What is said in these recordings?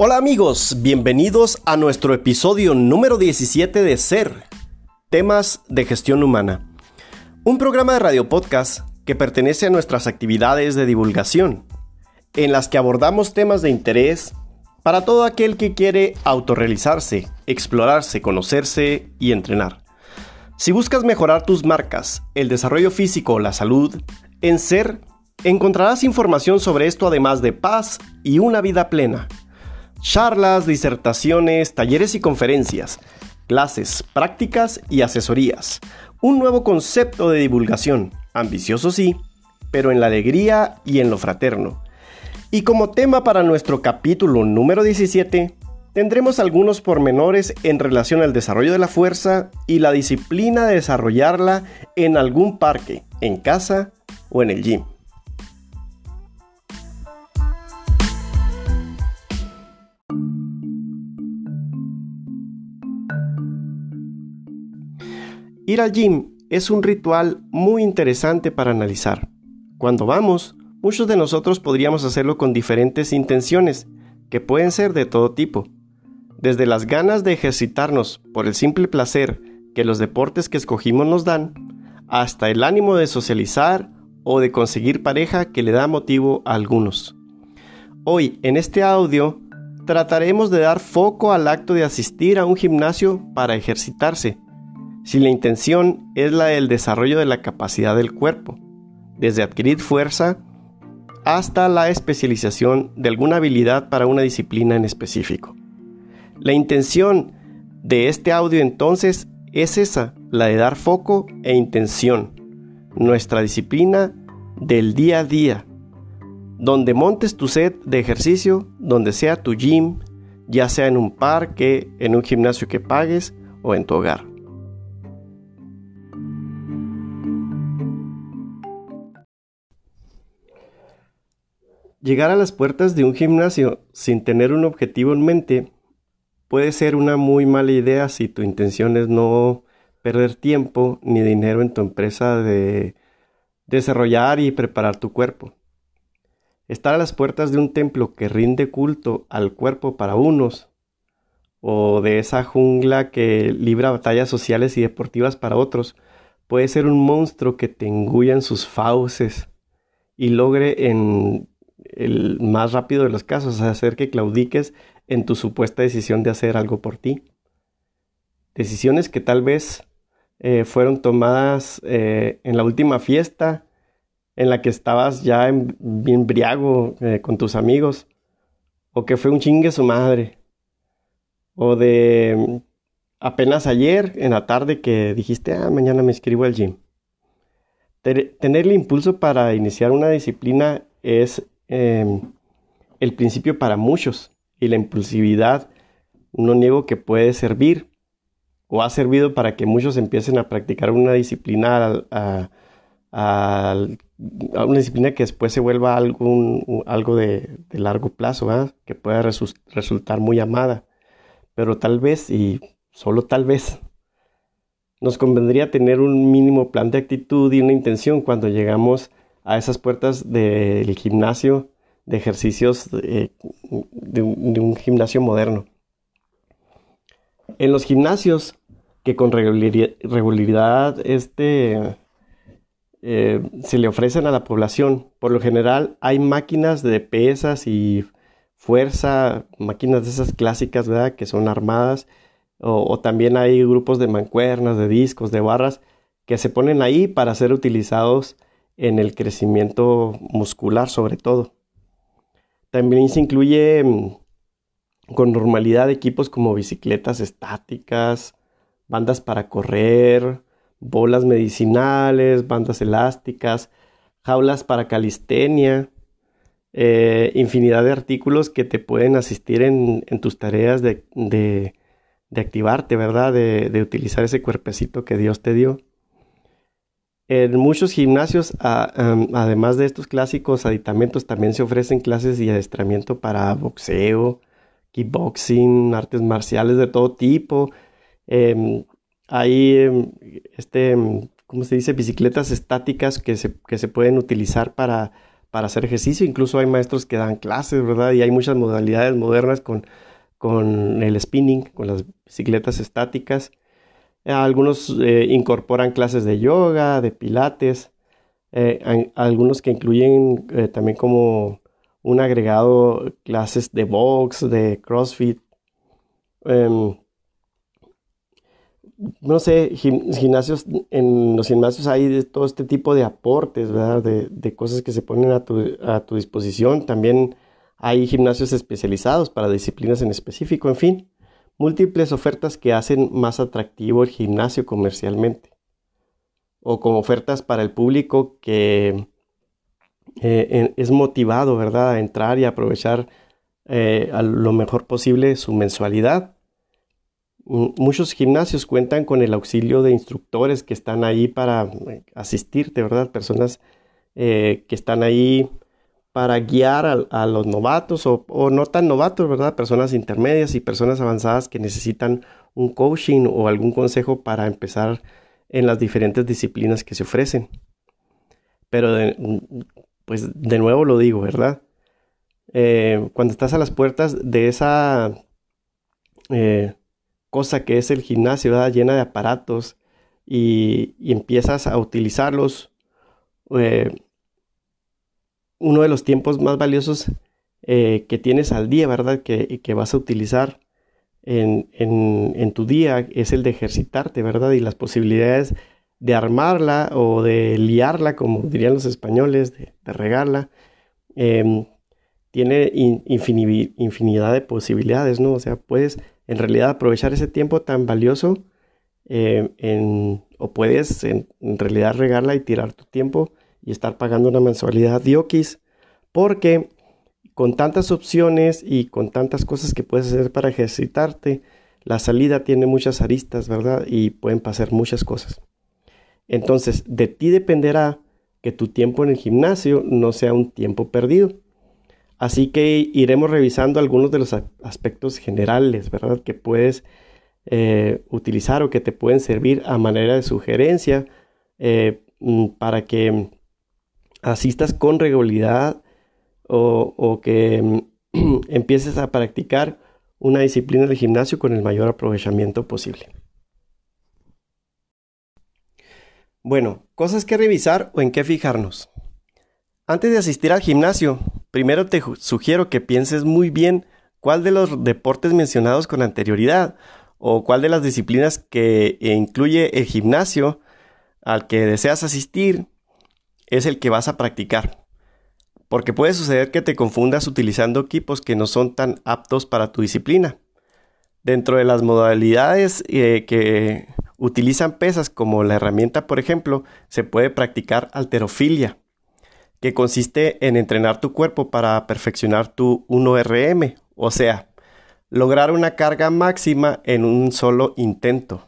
Hola amigos, bienvenidos a nuestro episodio número 17 de Ser, temas de gestión humana. Un programa de radio podcast que pertenece a nuestras actividades de divulgación, en las que abordamos temas de interés para todo aquel que quiere autorrealizarse, explorarse, conocerse y entrenar. Si buscas mejorar tus marcas, el desarrollo físico o la salud, en Ser encontrarás información sobre esto además de paz y una vida plena charlas, disertaciones, talleres y conferencias, clases, prácticas y asesorías. Un nuevo concepto de divulgación, ambicioso sí, pero en la alegría y en lo fraterno. Y como tema para nuestro capítulo número 17, tendremos algunos pormenores en relación al desarrollo de la fuerza y la disciplina de desarrollarla en algún parque, en casa o en el gym. Ir al gym es un ritual muy interesante para analizar. Cuando vamos, muchos de nosotros podríamos hacerlo con diferentes intenciones, que pueden ser de todo tipo. Desde las ganas de ejercitarnos por el simple placer que los deportes que escogimos nos dan, hasta el ánimo de socializar o de conseguir pareja que le da motivo a algunos. Hoy, en este audio, trataremos de dar foco al acto de asistir a un gimnasio para ejercitarse, si la intención es la del desarrollo de la capacidad del cuerpo, desde adquirir fuerza hasta la especialización de alguna habilidad para una disciplina en específico. La intención de este audio entonces es esa, la de dar foco e intención, nuestra disciplina del día a día, donde montes tu set de ejercicio, donde sea tu gym, ya sea en un parque, en un gimnasio que pagues o en tu hogar. Llegar a las puertas de un gimnasio sin tener un objetivo en mente puede ser una muy mala idea si tu intención es no perder tiempo ni dinero en tu empresa de desarrollar y preparar tu cuerpo. Estar a las puertas de un templo que rinde culto al cuerpo para unos, o de esa jungla que libra batallas sociales y deportivas para otros, puede ser un monstruo que te engulla en sus fauces y logre en el más rápido de los casos, hacer que claudiques en tu supuesta decisión de hacer algo por ti. Decisiones que tal vez eh, fueron tomadas eh, en la última fiesta en la que estabas ya en, bien briago eh, con tus amigos, o que fue un chingue su madre, o de apenas ayer en la tarde que dijiste, ah, mañana me inscribo al gym. Tener el impulso para iniciar una disciplina es Em, el principio para muchos y la impulsividad no niego que puede servir o ha servido para que muchos empiecen a practicar una disciplina a, una disciplina que después se vuelva algo, de, largo plazo, que pueda resultar muy amada. Pero tal vez, y solo tal vez, nos convendría tener un mínimo plan de actitud y una intención cuando llegamos a esas puertas del gimnasio de ejercicios de, un, gimnasio moderno. En los gimnasios que con regularidad este, eh, se le ofrecen a la población, por lo general hay máquinas de pesas y fuerza, máquinas de esas clásicas, ¿verdad? Que son armadas, o, o también hay grupos de mancuernas, de discos, de barras, que se ponen ahí para ser utilizados en el crecimiento muscular sobre todo. También se incluye mm, con normalidad equipos como bicicletas estáticas, bandas para correr, bolas medicinales, bandas elásticas, jaulas para calistenia, eh, infinidad de artículos que te pueden asistir en, tus tareas de, activarte, ¿verdad? de utilizar ese cuerpecito que Dios te dio. En muchos gimnasios, además de estos clásicos aditamentos, también se ofrecen clases de adiestramiento para boxeo, kickboxing, artes marciales de todo tipo. Em, hay, em, este, em, ¿cómo se dice? Bicicletas estáticas que se, que se pueden utilizar para, para hacer ejercicio. Incluso hay maestros que dan clases, ¿verdad? Y hay muchas modalidades modernas con, con el spinning, con las bicicletas estáticas. Algunos eh, incorporan clases de yoga, de pilates, eh, algunos que incluyen eh, también como un agregado clases de box, de CrossFit. Em, no sé, gimnasios, en los gimnasios hay de todo este tipo de aportes, ¿verdad? De, cosas que se ponen a tu, a tu, disposición. También hay gimnasios especializados para disciplinas en específico, en fin, múltiples ofertas que hacen más atractivo el gimnasio comercialmente. O como ofertas para el público que eh, es motivado, ¿verdad?, a entrar y aprovechar eh, a lo mejor posible su mensualidad muchos gimnasios cuentan con el auxilio de instructores que están ahí para eh, asistirte, ¿verdad? Personas que están ahí para guiar a, los novatos o, no tan novatos, ¿verdad? Personas intermedias y personas avanzadas que necesitan un coaching o algún consejo para empezar en las diferentes disciplinas que se ofrecen. Pero, pues de nuevo lo digo, ¿verdad? Eh, cuando estás a las puertas de esa cosa que es el gimnasio, ¿verdad? llena de aparatos y, empiezas a utilizarlos. Eh, uno de los tiempos más valiosos eh, que tienes al día, ¿verdad? Que, que vas a utilizar en, en, tu día es el de ejercitarte, ¿verdad? Y las posibilidades de armarla o de liarla, como dirían los españoles, de, regarla, em, tiene infinidad de posibilidades, ¿no? O sea, puedes en realidad aprovechar ese tiempo tan valioso eh, o puedes en, realidad regarla y tirar tu tiempo y estar pagando una mensualidad diokis porque con tantas opciones y con tantas cosas que puedes hacer para ejercitarte, la salida tiene muchas aristas, ¿verdad? Y pueden pasar muchas cosas. Entonces, de ti dependerá que tu tiempo en el gimnasio no sea un tiempo perdido. Así que iremos revisando algunos de los aspectos generales, ¿verdad? Que puedes eh, utilizar o que te pueden servir a manera de sugerencia eh, mm, para que asistas con regularidad o, que mm, empieces a practicar una disciplina de gimnasio con el mayor aprovechamiento posible. Bueno, cosas que revisar o en qué fijarnos. Antes de asistir al gimnasio, primero te sugiero que pienses muy bien cuál de los deportes mencionados con anterioridad o cuál de las disciplinas que incluye el gimnasio al que deseas asistir es el que vas a practicar. Porque puede suceder que te confundas utilizando equipos que no son tan aptos para tu disciplina. Dentro de las modalidades eh, que utilizan pesas como la herramienta, por ejemplo, se puede practicar alterofilia que consiste en entrenar tu cuerpo para perfeccionar tu 1RM, o sea, lograr una carga máxima en un solo intento.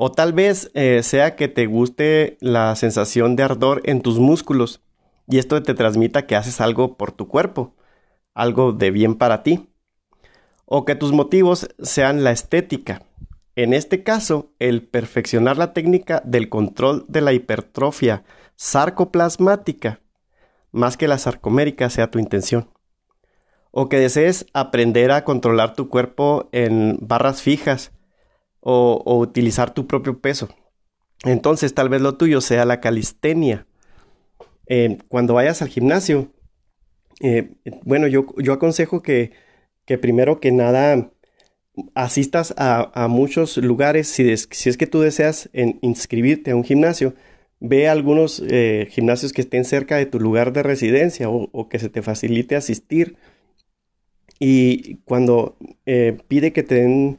O tal vez eh, sea que te guste la sensación de ardor en tus músculos y esto te transmita que haces algo por tu cuerpo, algo de bien para ti. O que tus motivos sean la estética. En este caso, el perfeccionar la técnica del control de la hipertrofia sarcoplasmática, más que la sarcomérica sea tu intención. O que desees aprender a controlar tu cuerpo en barras fijas o, utilizar tu propio peso. Entonces tal vez lo tuyo sea la calistenia. Eh, cuando vayas al gimnasio, eh, bueno, yo, yo aconsejo que, que, primero que nada asistas a, muchos lugares. Si es, si es, que tú deseas inscribirte a un gimnasio, Ve algunos eh, gimnasios que estén cerca de tu lugar de residencia o, que se te facilite asistir. Y cuando eh, pide que te, den,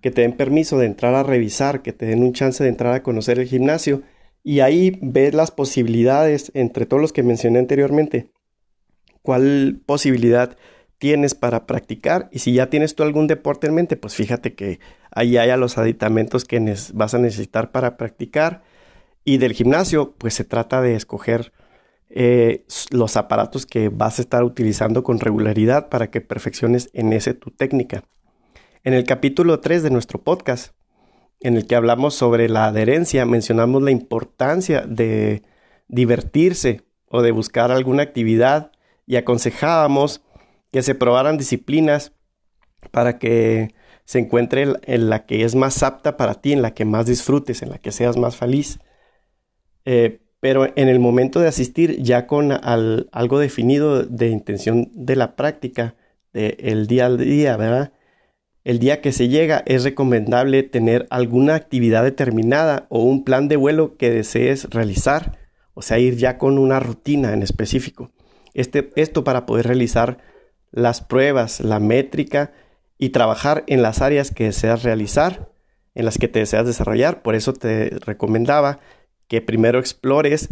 que te den permiso de entrar a revisar, que te den un chance de entrar a conocer el gimnasio, y ahí ves las posibilidades entre todos los que mencioné anteriormente. ¿Cuál posibilidad tienes para practicar? Y si ya tienes tú algún deporte en mente, pues fíjate que ahí haya los aditamentos que vas a necesitar para practicar y del gimnasio, pues se trata de escoger eh, los aparatos que vas a estar utilizando con regularidad para que perfecciones en ese tu técnica. En el capítulo 3 de nuestro podcast, en el que hablamos sobre la adherencia, mencionamos la importancia de divertirse o de buscar alguna actividad y aconsejábamos que se probaran disciplinas para que se encuentre en la que es más apta para ti, en la que más disfrutes, en la que seas más feliz. Eh, pero en el momento de asistir ya con algo definido de intención de la práctica, del día al día, ¿verdad? El día que se llega es recomendable tener alguna actividad determinada o un plan de vuelo que desees realizar, o sea, ir ya con una rutina en específico. Este, esto para poder realizar las pruebas, la métrica y trabajar en las áreas que deseas realizar, en las que te deseas desarrollar. Por eso te recomendaba que primero explores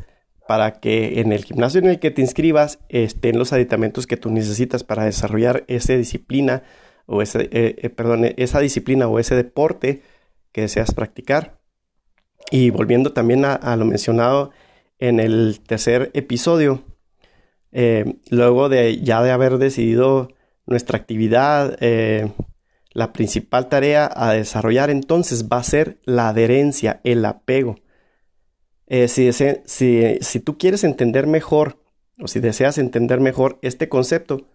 para que en el gimnasio en el que te inscribas estén los aditamentos que tú necesitas para desarrollar esa disciplina o eh, eh, perdón, esa disciplina o ese deporte que deseas practicar. Y volviendo también a, lo mencionado en el tercer episodio, eh, luego de ya de haber decidido nuestra actividad, la principal tarea a desarrollar entonces va a ser la adherencia, el apego. Eh, si, si, tú quieres entender mejor o si deseas entender mejor este concepto,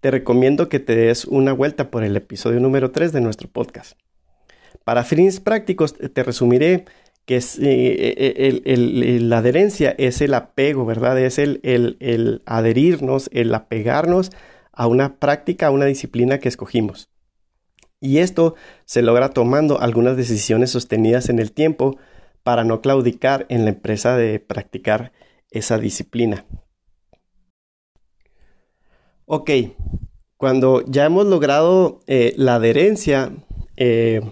te recomiendo que te des una vuelta por el episodio número 3 de nuestro podcast. Para fines prácticos, te resumiré que eh, eh, la adherencia es el apego, ¿verdad? Es el adherirnos, el apegarnos a una práctica, a una disciplina que escogimos. Y esto se logra tomando algunas decisiones sostenidas en el tiempo para no claudicar en la empresa de practicar esa disciplina. Ok, cuando ya hemos logrado eh, la adherencia, eh,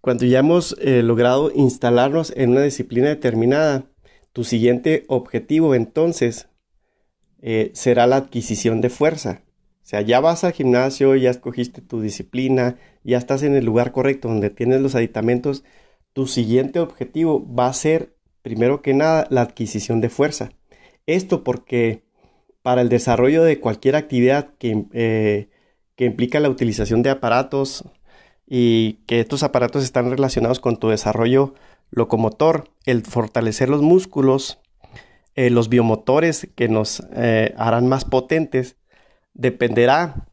cuando ya hemos eh, logrado instalarnos en una disciplina determinada, tu siguiente objetivo entonces será la adquisición de fuerza. O sea, ya vas al gimnasio, ya escogiste tu disciplina, ya estás en el lugar correcto donde tienes los aditamentos tu siguiente objetivo va a ser, primero que nada, la adquisición de fuerza. Esto porque para el desarrollo de cualquier actividad que, eh, que implica la utilización de aparatos y que estos aparatos están relacionados con tu desarrollo locomotor, el fortalecer los músculos, eh, los biomotores que nos eh, harán más potentes, dependerá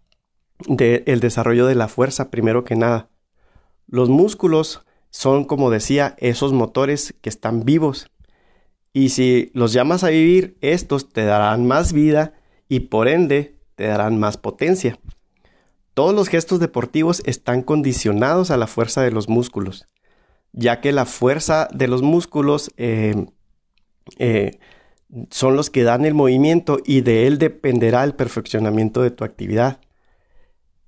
del desarrollo de la fuerza primero que nada. Los músculos son, como decía, esos motores que están vivos. Y si los llamas a vivir, estos te darán más vida y por ende te darán más potencia. Todos los gestos deportivos están condicionados a la fuerza de los músculos, ya que la fuerza de los músculos eh, eh, son los que dan el movimiento y de él dependerá el perfeccionamiento de tu actividad.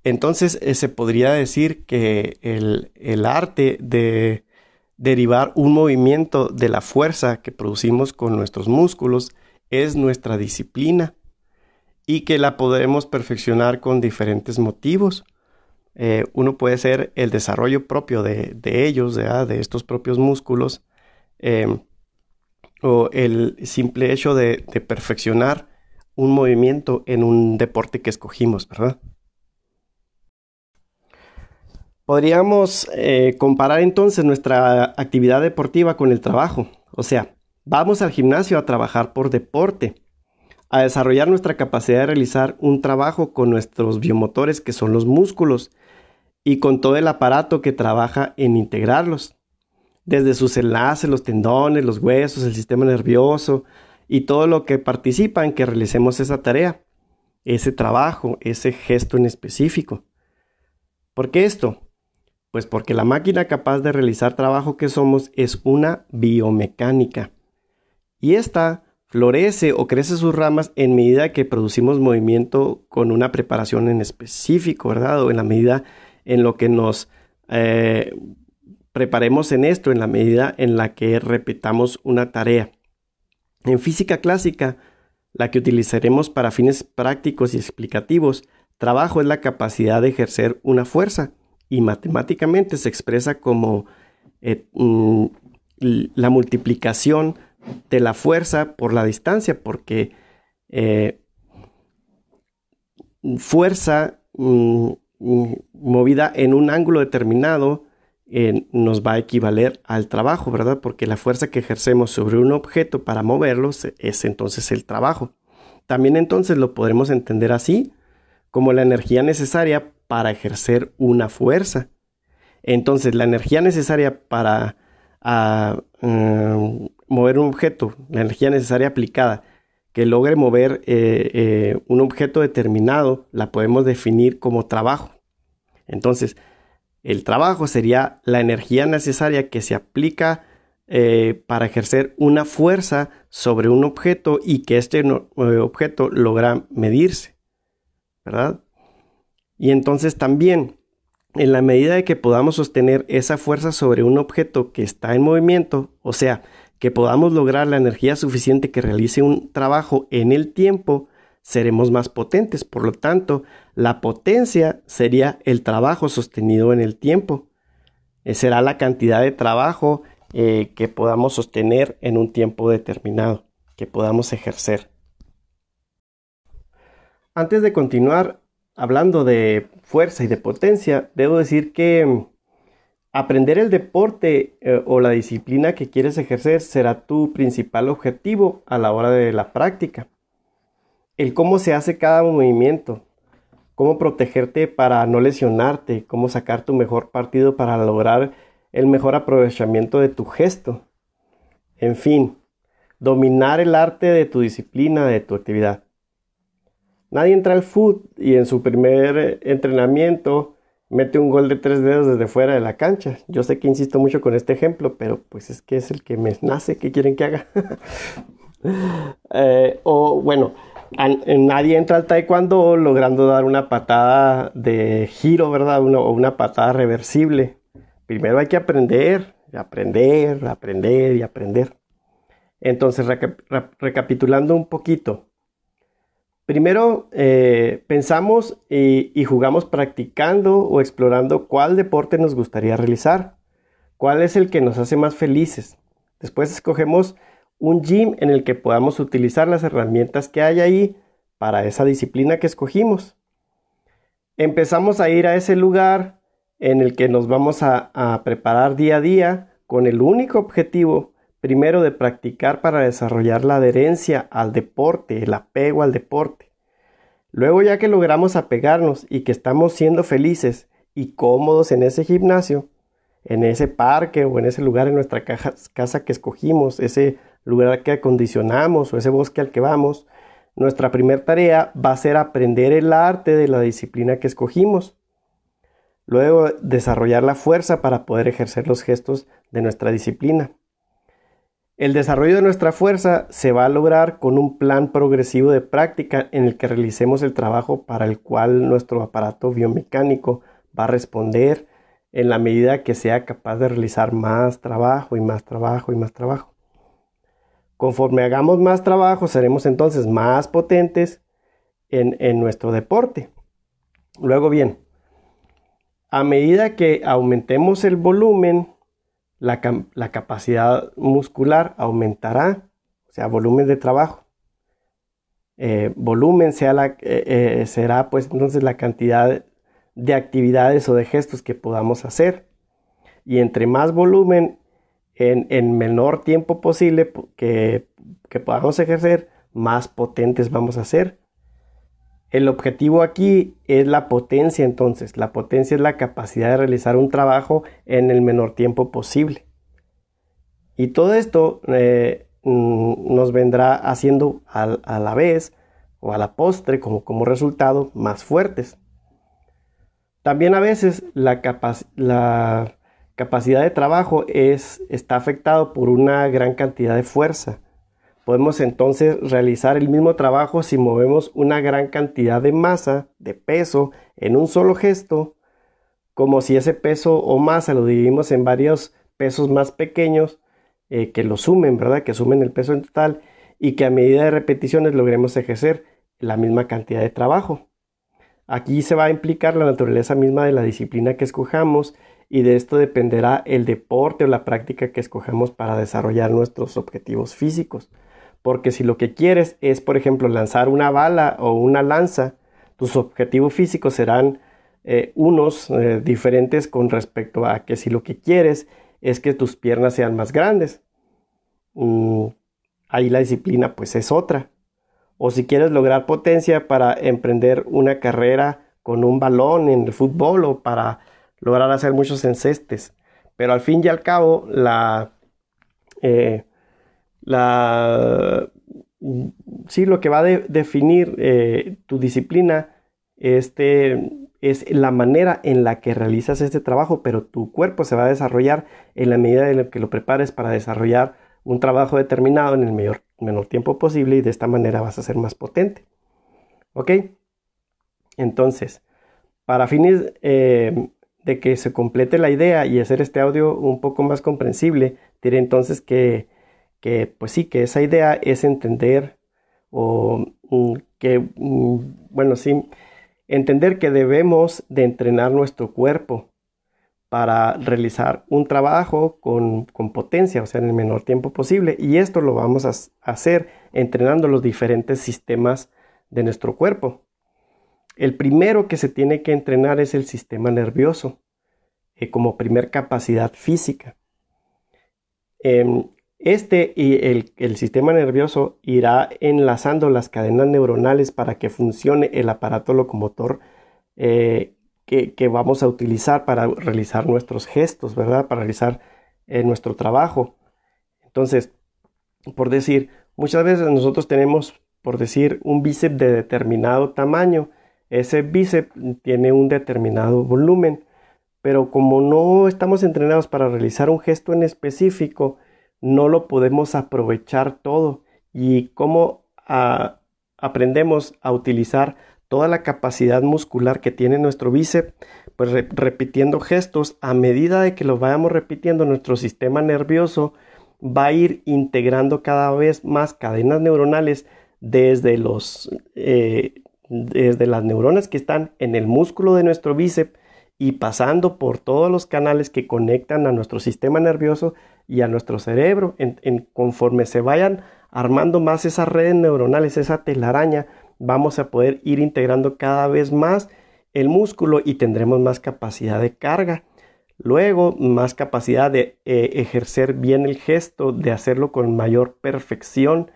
Entonces eh, se podría decir que el, arte de derivar un movimiento de la fuerza que producimos con nuestros músculos es nuestra disciplina y que la podemos perfeccionar con diferentes motivos. Eh, uno puede ser el desarrollo propio de, ellos, de, estos propios músculos, em, o el simple hecho de, perfeccionar un movimiento en un deporte que escogimos, ¿verdad? Podríamos eh, comparar entonces nuestra actividad deportiva con el trabajo. O sea, vamos al gimnasio a trabajar por deporte, a desarrollar nuestra capacidad de realizar un trabajo con nuestros biomotores que son los músculos y con todo el aparato que trabaja en integrarlos, desde sus enlaces, los tendones, los huesos, el sistema nervioso y todo lo que participa en que realicemos esa tarea, ese trabajo, ese gesto en específico. ¿Por qué esto? Pues porque la máquina capaz de realizar trabajo que somos es una biomecánica. Y esta florece o crece sus ramas en medida que producimos movimiento con una preparación en específico, ¿verdad? O en la medida en lo que nos eh, preparemos en esto, en la medida en la que repitamos una tarea. En física clásica, la que utilizaremos para fines prácticos y explicativos, trabajo es la capacidad de ejercer una fuerza y matemáticamente se expresa como eh, mm, la multiplicación de la fuerza por la distancia, porque eh, fuerza mm, mm, movida en un ángulo determinado eh, nos va a equivaler al trabajo, ¿verdad? Porque la fuerza que ejercemos sobre un objeto para moverlo es entonces el trabajo. También entonces lo podremos entender así, como la energía necesaria para ejercer una fuerza. Entonces, la energía necesaria para ah, mm, mover un objeto, la energía necesaria aplicada que logre mover eh, eh, un objeto determinado, la podemos definir como trabajo. Entonces, el trabajo sería la energía necesaria que se aplica eh, para ejercer una fuerza sobre un objeto y que este objeto logra medirse, ¿verdad? Y entonces también, en la medida de que podamos sostener esa fuerza sobre un objeto que está en movimiento, o sea, que podamos lograr la energía suficiente que realice un trabajo en el tiempo, seremos más potentes. Por lo tanto, la potencia sería el trabajo sostenido en el tiempo. Eh, será la cantidad de trabajo eh, que podamos sostener en un tiempo determinado, que podamos ejercer. Antes de continuar hablando de fuerza y de potencia, debo decir que mm, aprender el deporte eh, o la disciplina que quieres ejercer será tu principal objetivo a la hora de la práctica el cómo se hace cada movimiento, cómo protegerte para no lesionarte, cómo sacar tu mejor partido para lograr el mejor aprovechamiento de tu gesto. En fin, dominar el arte de tu disciplina, de tu actividad. Nadie entra al foot y en su primer entrenamiento mete un gol de tres dedos desde fuera de la cancha. Yo sé que insisto mucho con este ejemplo, pero pues es que es el que me nace, ¿qué quieren que haga? Eh, o bueno, nadie entra al taekwondo logrando dar una patada de giro, ¿verdad? o una patada reversible. Primero hay que aprender, aprender, aprender y aprender. Entonces, recapitulando un poquito. Primero, eh, pensamos y, jugamos practicando o explorando cuál deporte nos gustaría realizar, cuál es el que nos hace más felices. Después escogemos un gym en el que podamos utilizar las herramientas que hay ahí para esa disciplina que escogimos. Empezamos a ir a ese lugar en el que nos vamos a, preparar día a día con el único objetivo, primero, de practicar para desarrollar la adherencia al deporte, el apego al deporte. Luego, ya que logramos apegarnos y que estamos siendo felices y cómodos en ese gimnasio, en ese parque o en ese lugar en nuestra casa que escogimos, ese lugar que acondicionamos o ese bosque al que vamos, nuestra primera tarea va a ser aprender el arte de la disciplina que escogimos. Luego, desarrollar la fuerza para poder ejercer los gestos de nuestra disciplina. El desarrollo de nuestra fuerza se va a lograr con un plan progresivo de práctica en el que realicemos el trabajo para el cual nuestro aparato biomecánico va a responder en la medida que sea capaz de realizar más trabajo y más trabajo y más trabajo. Conforme hagamos más trabajo, seremos entonces más potentes en, nuestro deporte. Luego bien, a medida que aumentemos el volumen, la, capacidad muscular aumentará, o sea, volumen de trabajo. Eh, volumen sea la, eh, eh, será pues entonces la cantidad de actividades o de gestos que podamos hacer. Y entre más volumen en, menor tiempo posible que, que podamos ejercer, más potentes vamos a ser. El objetivo aquí es la potencia entonces. La potencia es la capacidad de realizar un trabajo en el menor tiempo posible. Y todo esto eh, mm, nos vendrá haciendo a, la vez o a la postre como, resultado más fuertes. También a veces la, capacidad de trabajo es, está afectado por una gran cantidad de fuerza. Podemos entonces realizar el mismo trabajo si movemos una gran cantidad de masa, de peso, en un solo gesto, como si ese peso o masa lo dividimos en varios pesos más pequeños eh, que lo sumen, ¿verdad? Que sumen el peso en total y que a medida de repeticiones logremos ejercer la misma cantidad de trabajo. Aquí se va a implicar la naturaleza misma de la disciplina que escojamos y de esto dependerá el deporte o la práctica que escogemos para desarrollar nuestros objetivos físicos. Porque si lo que quieres es, por ejemplo, lanzar una bala o una lanza, tus objetivos físicos serán eh, unos eh, diferentes con respecto a que si lo que quieres es que tus piernas sean más grandes. Mm, ahí la disciplina pues es otra. O si quieres lograr potencia para emprender una carrera con un balón en el fútbol o para lograr hacer muchos encestes. Pero al fin y al cabo, la, eh, la sí, lo que va a definir eh, tu disciplina este, es la manera en la que realizas este trabajo, pero tu cuerpo se va a desarrollar en la medida en la que lo prepares para desarrollar un trabajo determinado en el menor tiempo posible y de esta manera vas a ser más potente. ¿Ok? Entonces, para fines eh, de que se complete la idea y hacer este audio un poco más comprensible, diré entonces que, que pues sí, que esa idea es entender o mm, que, mm, bueno, sí, entender que debemos de entrenar nuestro cuerpo para realizar un trabajo con, potencia, o sea, en el menor tiempo posible. Y esto lo vamos a hacer entrenando los diferentes sistemas de nuestro cuerpo. El primero que se tiene que entrenar es el sistema nervioso, eh, como primer capacidad física. Em, este y el, sistema nervioso irá enlazando las cadenas neuronales para que funcione el aparato locomotor eh, que, vamos a utilizar para realizar nuestros gestos, ¿verdad? Para realizar eh, nuestro trabajo. Entonces, por decir, muchas veces nosotros tenemos, por decir, un bíceps de determinado tamaño. Ese bíceps tiene un determinado volumen, pero como no estamos entrenados para realizar un gesto en específico, no lo podemos aprovechar todo. Y cómo ah, aprendemos a utilizar toda la capacidad muscular que tiene nuestro bíceps, pues repitiendo gestos, a medida de que los vayamos repitiendo, nuestro sistema nervioso va a ir integrando cada vez más cadenas neuronales desde los eh, desde las neuronas que están en el músculo de nuestro bíceps y pasando por todos los canales que conectan a nuestro sistema nervioso y a nuestro cerebro. conforme se vayan armando más esas redes neuronales, esa telaraña, vamos a poder ir integrando cada vez más el músculo y tendremos más capacidad de carga. Luego, más capacidad de eh, ejercer bien el gesto, de hacerlo con mayor perfección,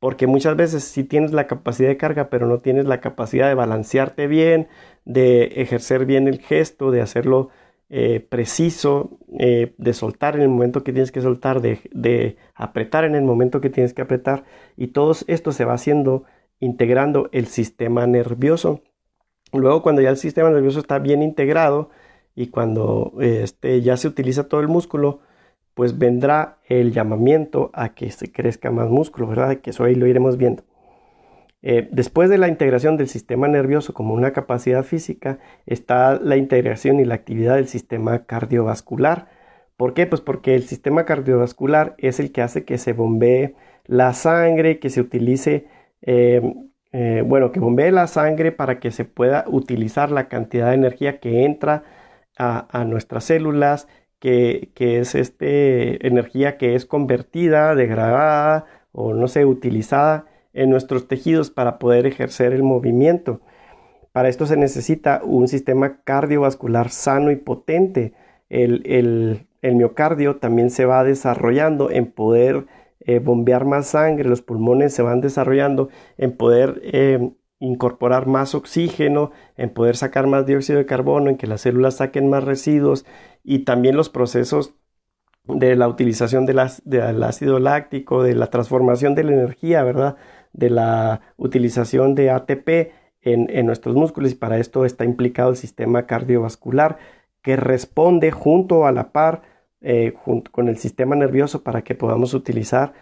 porque muchas veces sí tienes la capacidad de carga, pero no tienes la capacidad de balancearte bien, de ejercer bien el gesto, de hacerlo eh, preciso, eh, de soltar en el momento que tienes que soltar, de, de apretar en el momento que tienes que apretar, y todo esto se va haciendo integrando el sistema nervioso. Luego cuando ya el sistema nervioso está bien integrado y cuando este, ya se utiliza todo el músculo, pues vendrá el llamamiento a que se crezca más músculo, ¿verdad? Que eso ahí lo iremos viendo. Eh, después de la integración del sistema nervioso como una capacidad física, está la integración y la actividad del sistema cardiovascular. ¿Por qué? Pues porque el sistema cardiovascular es el que hace que se bombee la sangre, que se utilice eh, eh, bueno, que bombee la sangre para que se pueda utilizar la cantidad de energía que entra a, nuestras células, que, es este, energía que es convertida, degradada o no sé, utilizada en nuestros tejidos para poder ejercer el movimiento. Para esto se necesita un sistema cardiovascular sano y potente. el miocardio también se va desarrollando en poder eh, bombear más sangre, los pulmones se van desarrollando en poder eh, incorporar más oxígeno, en poder sacar más dióxido de carbono, en que las células saquen más residuos y también los procesos de la utilización del ácido láctico, de la transformación de la energía, ¿verdad? De la utilización de ATP en, nuestros músculos y para esto está implicado el sistema cardiovascular que responde junto a la par eh, con el sistema nervioso para que podamos utilizar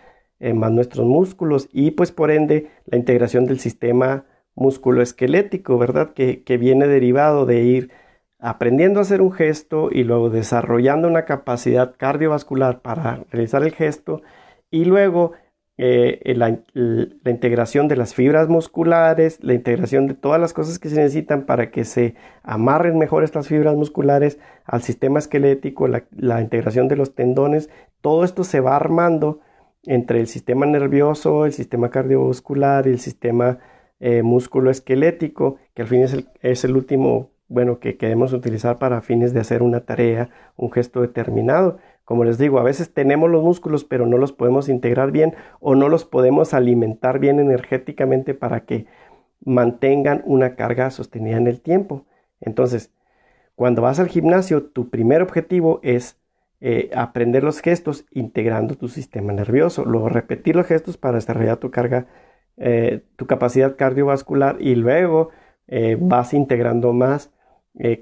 eh, más nuestros músculos y pues por ende la integración del sistema musculoesquelético, ¿verdad? Que, que viene derivado de ir aprendiendo a hacer un gesto y luego desarrollando una capacidad cardiovascular para realizar el gesto y luego eh, la, integración de las fibras musculares, la integración de todas las cosas que se necesitan para que se amarren mejor estas fibras musculares al sistema esquelético, la, integración de los tendones, todo esto se va armando entre el sistema nervioso, el sistema cardiovascular y el sistema eh, músculo esquelético, que al fin es el, es el último bueno, que queremos utilizar para fines de hacer una tarea, un gesto determinado. Como les digo, a veces tenemos los músculos, pero no los podemos integrar bien o no los podemos alimentar bien energéticamente para que mantengan una carga sostenida en el tiempo. Entonces, cuando vas al gimnasio, tu primer objetivo es eh, aprender los gestos integrando tu sistema nervioso. Luego repetir los gestos para desarrollar tu carga, eh, tu capacidad cardiovascular y luego eh, vas integrando más,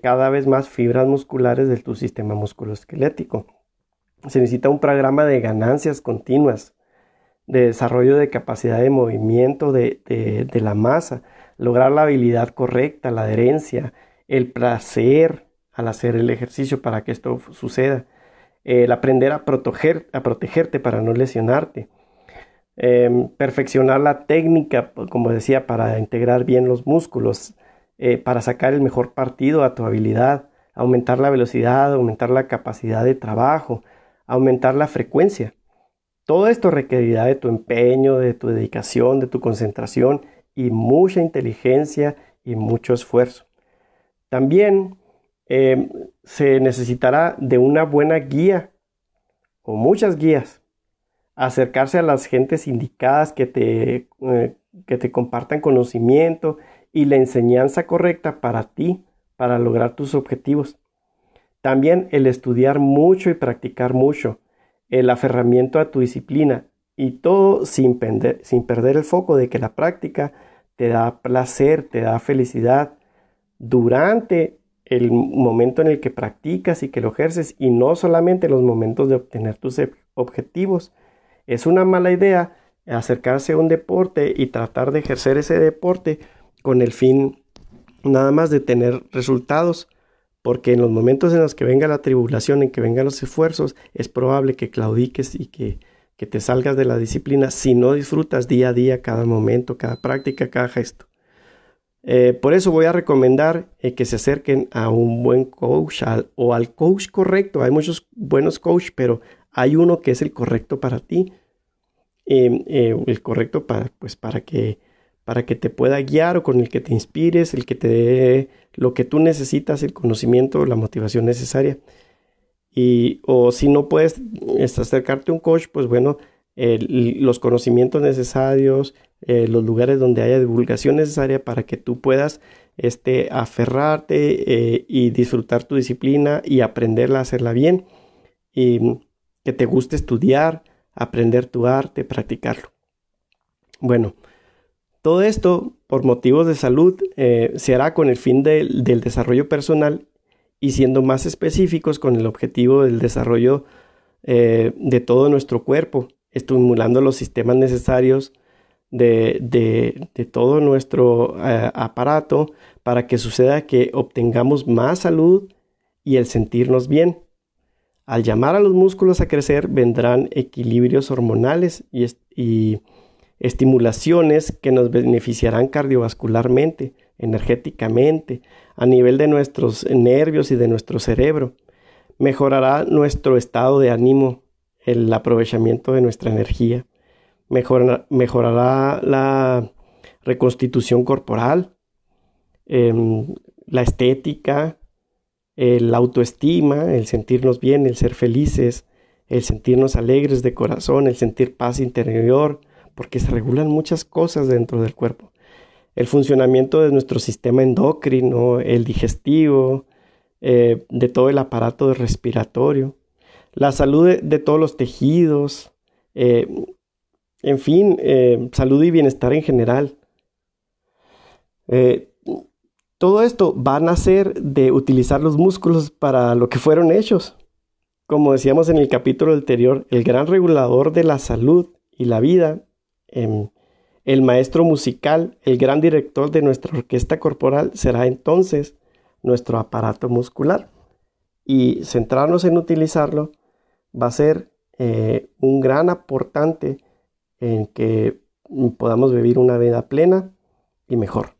cada vez más fibras musculares de tu sistema musculoesquelético. Se necesita un programa de ganancias continuas, de desarrollo de capacidad de movimiento de, de la masa, lograr la habilidad correcta, la adherencia, el placer al hacer el ejercicio para que esto suceda el aprender a, proteger, a protegerte para no lesionarte, em, perfeccionar la técnica, como decía, para integrar bien los músculos, eh, para sacar el mejor partido a tu habilidad, aumentar la velocidad, aumentar la capacidad de trabajo, aumentar la frecuencia. Todo esto requerirá de tu empeño, de tu dedicación, de tu concentración y mucha inteligencia y mucho esfuerzo. También Em, se necesitará de una buena guía o muchas guías. Acercarse a las gentes indicadas que te, eh, que te compartan conocimiento y la enseñanza correcta para ti, para lograr tus objetivos. También el estudiar mucho y practicar mucho, el aferramiento a tu disciplina y todo sin, sin perder el foco de que la práctica te da placer, te da felicidad durante el momento en el que practicas y que lo ejerces y no solamente los momentos de obtener tus objetivos. Es una mala idea acercarse a un deporte y tratar de ejercer ese deporte con el fin nada más de tener resultados, porque en los momentos en los que venga la tribulación, en que vengan los esfuerzos, es probable que claudiques y que, que te salgas de la disciplina si no disfrutas día a día cada momento, cada práctica, cada gesto. Eh, por eso voy a recomendar eh, que se acerquen a un buen coach o al coach correcto. Hay muchos buenos coaches, pero hay uno que es el correcto para ti. Em, eh, el correcto para, pues, para, que, para que te pueda guiar o con el que te inspires, el que te dé lo que tú necesitas, el conocimiento, la motivación necesaria. Y, o si no puedes acercarte a un coach, pues bueno, los conocimientos necesarios, eh, los lugares donde haya divulgación necesaria para que tú puedas este, aferrarte eh, y disfrutar tu disciplina y aprenderla a hacerla bien que te guste estudiar, aprender tu arte, practicarlo. Bueno, todo esto por motivos de salud eh, se hará con el fin del desarrollo personal y siendo más específicos con el objetivo del desarrollo de todo nuestro cuerpo, estimulando los sistemas necesarios de, todo nuestro eh, aparato para que suceda que obtengamos más salud y el sentirnos bien. Al llamar a los músculos a crecer vendrán equilibrios hormonales y, estimulaciones que nos beneficiarán cardiovascularmente, energéticamente, a nivel de nuestros nervios y de nuestro cerebro. Mejorará nuestro estado de ánimo, el aprovechamiento de nuestra energía mejorará la reconstitución corporal, em, la estética, la autoestima, el sentirnos bien, el ser felices, el sentirnos alegres de corazón, el sentir paz interior, porque se regulan muchas cosas dentro del cuerpo. El funcionamiento de nuestro sistema endocrino, el digestivo, eh, de todo el aparato respiratorio, la salud de, todos los tejidos, eh, en fin, eh, salud y bienestar en general. Todo esto va a nacer de utilizar los músculos para lo que fueron hechos. Como decíamos en el capítulo anterior, el gran regulador de la salud y la vida, em, el maestro musical, el gran director de nuestra orquesta corporal será entonces nuestro aparato muscular. Y centrarnos en utilizarlo va a ser eh, un gran aportante en que podamos vivir una vida plena y mejor.